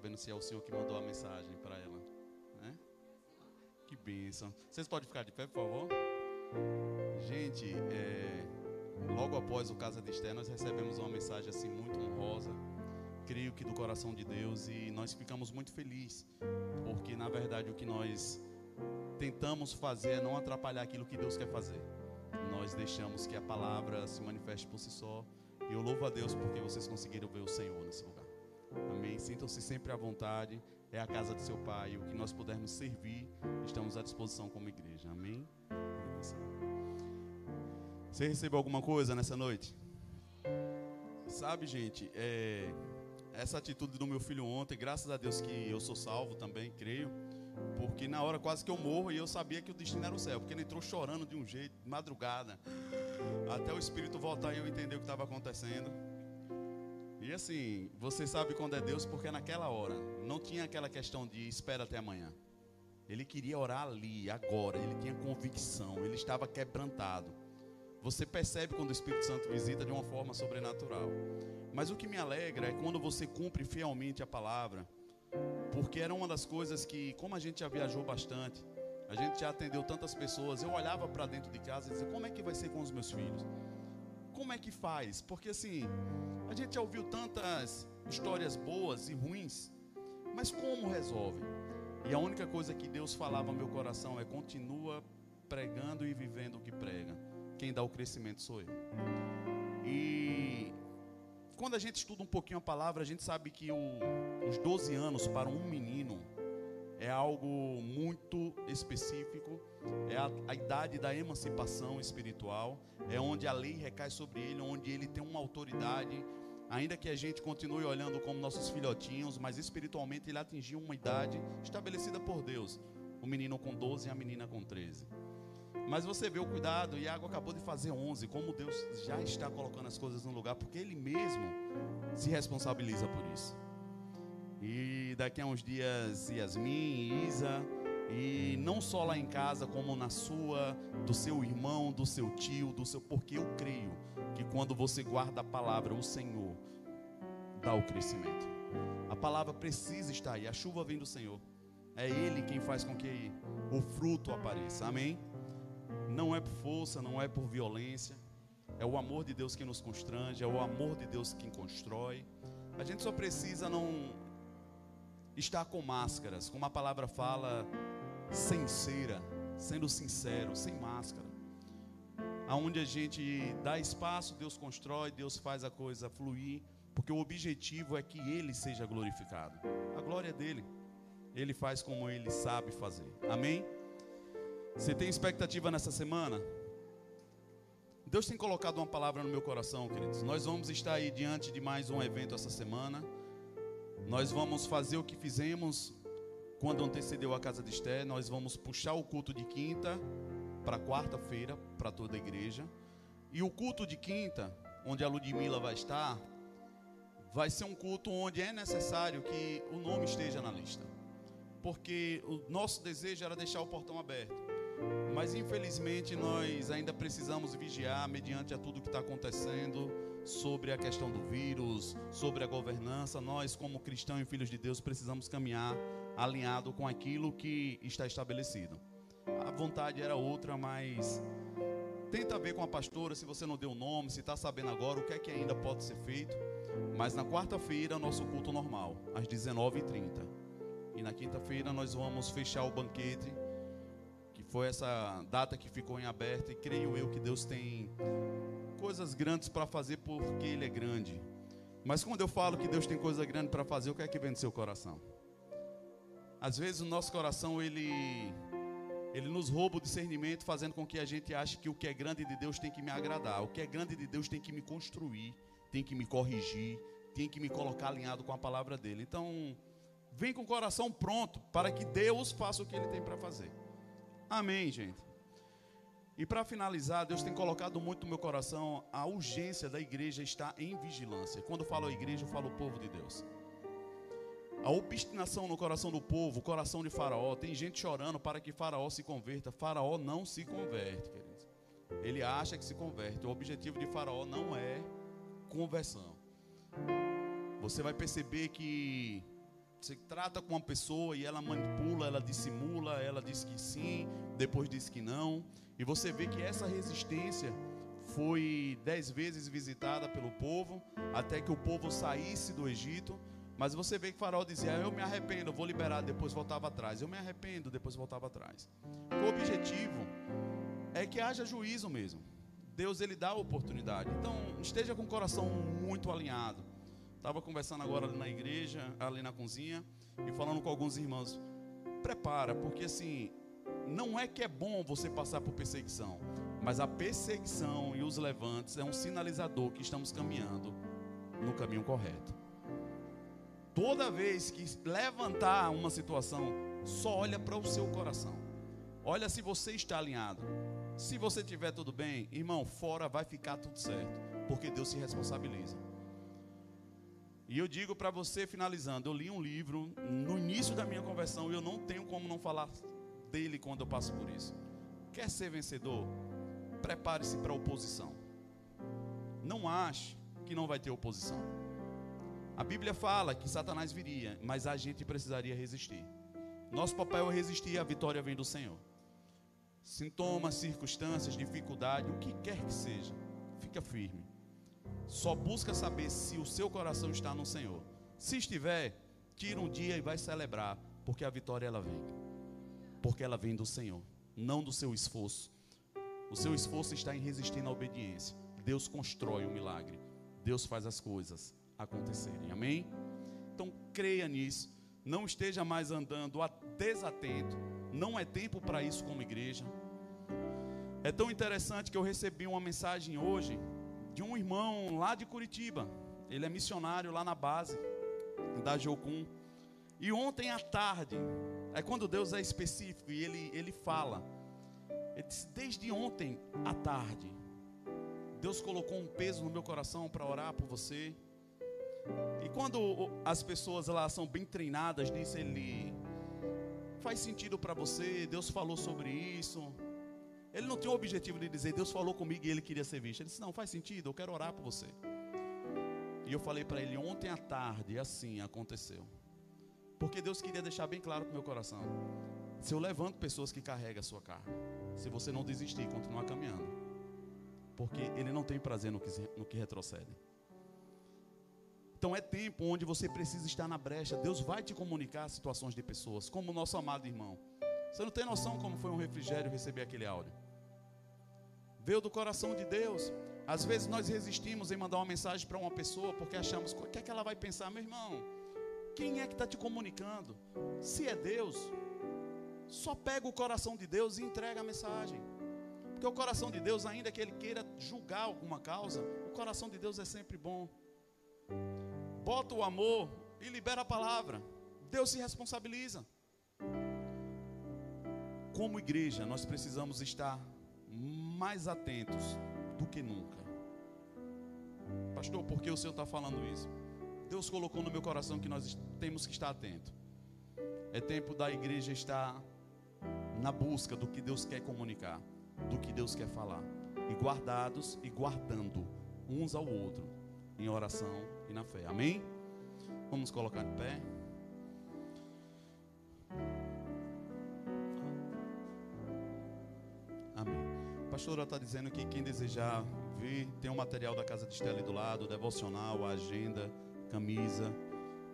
sabendo se é o Senhor que mandou a mensagem para ela. Né? Que bênção. Vocês podem ficar de pé, por favor? Gente, é, logo após o Casa de Esté, nós recebemos uma mensagem assim muito honrosa, creio que do coração de Deus, e nós ficamos muito felizes, porque na verdade o que nós tentamos fazer é não atrapalhar aquilo que Deus quer fazer. Nós deixamos que a palavra se manifeste por si só. E eu louvo a Deus porque vocês conseguiram ver o Senhor nesse lugar. Sintam-se sempre à vontade. É a casa do seu Pai. O que nós pudermos servir, estamos à disposição como igreja. Amém. Você recebeu alguma coisa nessa noite? Sabe, gente, é, essa atitude do meu filho ontem, graças a Deus que eu sou salvo também, creio. Porque na hora quase que eu morro e eu sabia que o destino era o céu. Porque ele entrou chorando de um jeito, de madrugada. Até o espírito voltar e eu entender o que estava acontecendo. E assim, você sabe quando é Deus, porque naquela hora não tinha aquela questão de espera até amanhã. Ele queria orar ali, agora. Ele tinha convicção, ele estava quebrantado. Você percebe quando o Espírito Santo visita de uma forma sobrenatural. Mas o que me alegra é quando você cumpre fielmente a palavra porque era uma das coisas que, como a gente já viajou bastante, a gente já atendeu tantas pessoas, eu olhava para dentro de casa e dizia: como é que vai ser com os meus filhos? Como é que faz? Porque assim, a gente já ouviu tantas histórias boas e ruins, mas como resolve? E a única coisa que Deus falava no meu coração é: continua pregando e vivendo o que prega. Quem dá o crescimento sou eu. E quando a gente estuda um pouquinho a palavra, a gente sabe que o, os 12 anos para um menino é algo muito específico, é a, a, idade da emancipação espiritual, é onde a lei recai sobre ele, onde ele tem uma autoridade, ainda que a gente continue olhando como nossos filhotinhos, mas espiritualmente ele atingiu uma idade estabelecida por Deus. O menino com 12 e a menina com 13. Mas você vê o cuidado, Iago acabou de fazer 11, como Deus já está colocando as coisas no lugar, porque Ele mesmo se responsabiliza por isso. E daqui a uns dias, Yasmin, Isa, e não só lá em casa, como na sua, do seu irmão, do seu tio, do seu. Porque eu creio que quando você guarda a palavra, o Senhor dá o crescimento. A palavra precisa estar aí, a chuva vem do Senhor. É Ele quem faz com que o fruto apareça. Amém? Não é por força, não é por violência. É o amor de Deus que nos constrange, é o amor de Deus que constrói. A gente só precisa não estar com máscaras, como a palavra fala, sincera, sendo sincero, sem máscara. Aonde a gente dá espaço, Deus constrói, Deus faz a coisa fluir, porque o objetivo é que ele seja glorificado. A glória é dele. Ele faz como ele sabe fazer. Amém? Você tem expectativa nessa semana? Deus tem colocado uma palavra no meu coração, queridos. Nós vamos estar aí diante de mais um evento essa semana. Nós vamos fazer o que fizemos quando antecedeu a casa de Esté. Nós vamos puxar o culto de quinta para quarta-feira para toda a igreja. E o culto de quinta, onde a Ludmila vai estar, vai ser um culto onde é necessário que o nome esteja na lista. Porque o nosso desejo era deixar o portão aberto. Mas infelizmente nós ainda precisamos vigiar mediante a tudo que está acontecendo sobre a questão do vírus, sobre a governança. Nós, como cristãos e filhos de Deus, precisamos caminhar alinhado com aquilo que está estabelecido. A vontade era outra, mas tenta ver com a pastora se você não deu o nome, se está sabendo agora o que é que ainda pode ser feito. Mas na quarta-feira, nosso culto normal, às 19h30. E na quinta-feira nós vamos fechar o banquete foi essa data que ficou em aberto e creio eu que Deus tem coisas grandes para fazer porque Ele é grande. Mas quando eu falo que Deus tem coisa grande para fazer, o que é que vem do seu coração? Às vezes o nosso coração ele ele nos rouba o discernimento, fazendo com que a gente ache que o que é grande de Deus tem que me agradar, o que é grande de Deus tem que me construir, tem que me corrigir, tem que me colocar alinhado com a palavra dele. Então, vem com o coração pronto para que Deus faça o que ele tem para fazer. Amém, gente. E para finalizar, Deus tem colocado muito no meu coração a urgência da igreja estar em vigilância. Quando eu falo a igreja, eu falo o povo de Deus. A obstinação no coração do povo, o coração de Faraó, tem gente chorando para que Faraó se converta. Faraó não se converte, queridos. Ele acha que se converte. O objetivo de Faraó não é conversão. Você vai perceber que você trata com uma pessoa e ela manipula, ela dissimula, ela diz que sim, depois diz que não. E você vê que essa resistência foi dez vezes visitada pelo povo, até que o povo saísse do Egito. Mas você vê que Faraó dizia: Eu me arrependo, vou liberar, depois voltava atrás. Eu me arrependo, depois voltava atrás. O objetivo é que haja juízo mesmo. Deus ele dá a oportunidade. Então, esteja com o coração muito alinhado. Estava conversando agora na igreja, ali na cozinha, e falando com alguns irmãos. Prepara, porque assim, não é que é bom você passar por perseguição, mas a perseguição e os levantes é um sinalizador que estamos caminhando no caminho correto. Toda vez que levantar uma situação, só olha para o seu coração. Olha se você está alinhado. Se você tiver tudo bem, irmão, fora vai ficar tudo certo, porque Deus se responsabiliza. E eu digo para você, finalizando, eu li um livro no início da minha conversão e eu não tenho como não falar dele quando eu passo por isso. Quer ser vencedor? Prepare-se para a oposição. Não ache que não vai ter oposição. A Bíblia fala que Satanás viria, mas a gente precisaria resistir. Nosso papel é resistir, a vitória vem do Senhor. Sintomas, circunstâncias, dificuldade, o que quer que seja, fica firme. Só busca saber se o seu coração está no Senhor. Se estiver, tira um dia e vai celebrar, porque a vitória ela vem. Porque ela vem do Senhor, não do seu esforço. O seu esforço está em resistir na obediência. Deus constrói o milagre. Deus faz as coisas acontecerem. Amém? Então creia nisso. Não esteja mais andando desatento. Não é tempo para isso como igreja. É tão interessante que eu recebi uma mensagem hoje de um irmão lá de Curitiba. Ele é missionário lá na base da Jocum. E ontem à tarde, é quando Deus é específico e ele, ele fala. Ele disse, desde ontem à tarde, Deus colocou um peso no meu coração para orar por você. E quando as pessoas lá são bem treinadas nisso, ele faz sentido para você, Deus falou sobre isso. Ele não tinha o objetivo de dizer, Deus falou comigo e ele queria ser visto. Ele disse, não, faz sentido, eu quero orar por você. E eu falei para ele, ontem à tarde, assim aconteceu. Porque Deus queria deixar bem claro para o meu coração. Se eu levanto pessoas que carregam a sua carga, se você não desistir, continuar caminhando. Porque Ele não tem prazer no que, no que retrocede. Então é tempo onde você precisa estar na brecha. Deus vai te comunicar situações de pessoas, como o nosso amado irmão. Você não tem noção como foi um refrigério receber aquele áudio. Veio do coração de Deus. Às vezes nós resistimos em mandar uma mensagem para uma pessoa porque achamos, o que é que ela vai pensar, meu irmão? Quem é que está te comunicando? Se é Deus, só pega o coração de Deus e entrega a mensagem. Porque o coração de Deus, ainda que ele queira julgar alguma causa, o coração de Deus é sempre bom bota o amor e libera a palavra. Deus se responsabiliza. Como igreja, nós precisamos estar mais atentos do que nunca. Pastor, por que o Senhor está falando isso? Deus colocou no meu coração que nós temos que estar atentos. É tempo da igreja estar na busca do que Deus quer comunicar, do que Deus quer falar, e guardados e guardando uns ao outro em oração e na fé. Amém? Vamos colocar de pé. Pastora está dizendo que quem desejar ver, tem um material da casa de Estela do lado, devocional, agenda, camisa.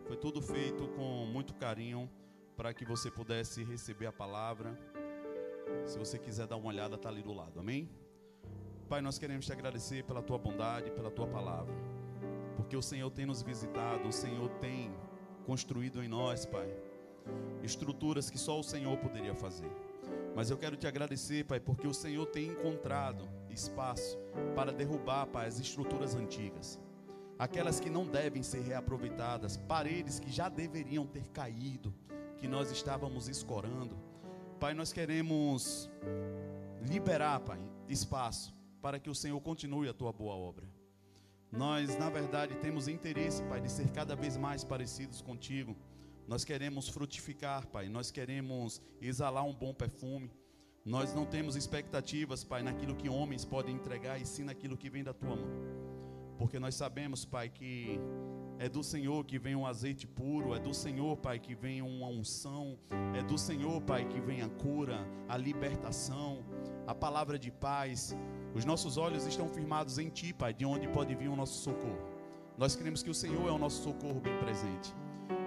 Foi tudo feito com muito carinho para que você pudesse receber a palavra. Se você quiser dar uma olhada, está ali do lado. Amém? Pai, nós queremos te agradecer pela tua bondade, pela tua palavra porque o Senhor tem nos visitado, o Senhor tem construído em nós, Pai, estruturas que só o Senhor poderia fazer. Mas eu quero te agradecer, Pai, porque o Senhor tem encontrado espaço para derrubar, Pai, as estruturas antigas, aquelas que não devem ser reaproveitadas, paredes que já deveriam ter caído, que nós estávamos escorando. Pai, nós queremos liberar, Pai, espaço para que o Senhor continue a tua boa obra. Nós, na verdade, temos interesse, Pai, de ser cada vez mais parecidos contigo. Nós queremos frutificar, Pai. Nós queremos exalar um bom perfume. Nós não temos expectativas, Pai, naquilo que homens podem entregar, e sim naquilo que vem da tua mão. Porque nós sabemos, Pai, que é do Senhor que vem um azeite puro, é do Senhor, Pai, que vem uma unção, é do Senhor, Pai, que vem a cura, a libertação. a palavra de paz. Os nossos olhos estão firmados em Ti, Pai, de onde pode vir o nosso socorro. Nós cremos que o Senhor é o nosso socorro bem presente.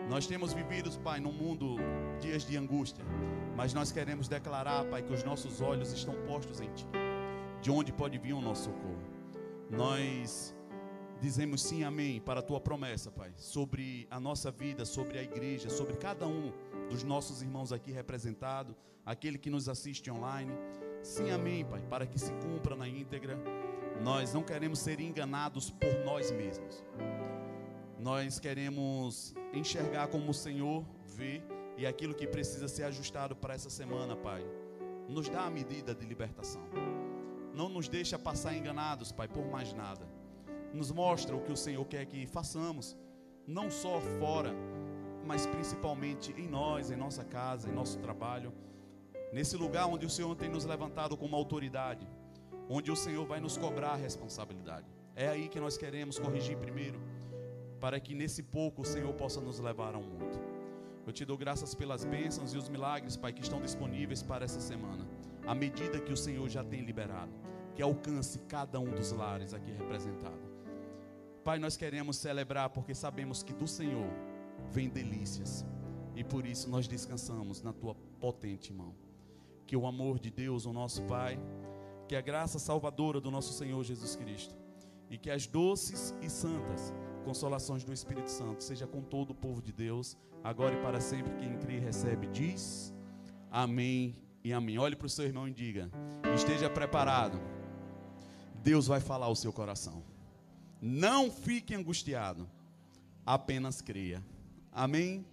Nós temos vivido, Pai, num mundo dias de angústia, mas nós queremos declarar, Pai, que os nossos olhos estão postos em Ti, de onde pode vir o nosso socorro. Nós dizemos sim, amém, para a Tua promessa, Pai, sobre a nossa vida, sobre a igreja, sobre cada um dos nossos irmãos aqui representados, aquele que nos assiste online. Sim, amém, Pai, para que se cumpra na íntegra. Nós não queremos ser enganados por nós mesmos. Nós queremos enxergar como o Senhor vê e aquilo que precisa ser ajustado para essa semana, Pai. Nos dá a medida de libertação. Não nos deixa passar enganados, Pai, por mais nada. Nos mostra o que o Senhor quer que façamos, não só fora, mas principalmente em nós, em nossa casa, em nosso trabalho, nesse lugar onde o Senhor tem nos levantado como autoridade, onde o Senhor vai nos cobrar a responsabilidade. É aí que nós queremos corrigir primeiro, para que nesse pouco o Senhor possa nos levar ao muito. Eu te dou graças pelas bênçãos e os milagres, Pai, que estão disponíveis para essa semana, à medida que o Senhor já tem liberado, que alcance cada um dos lares aqui representado. Pai, nós queremos celebrar porque sabemos que do Senhor vem delícias. E por isso nós descansamos na tua potente mão. Que o amor de Deus, o nosso Pai, que a graça salvadora do nosso Senhor Jesus Cristo e que as doces e santas consolações do Espírito Santo seja com todo o povo de Deus, agora e para sempre. Quem crê recebe diz amém e amém. Olhe para o seu irmão e diga: esteja preparado. Deus vai falar ao seu coração. Não fique angustiado, apenas creia. Amém?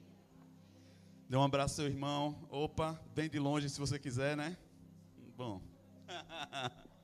Dê um abraço ao seu irmão. Opa, bem de longe se você quiser, né? Bom.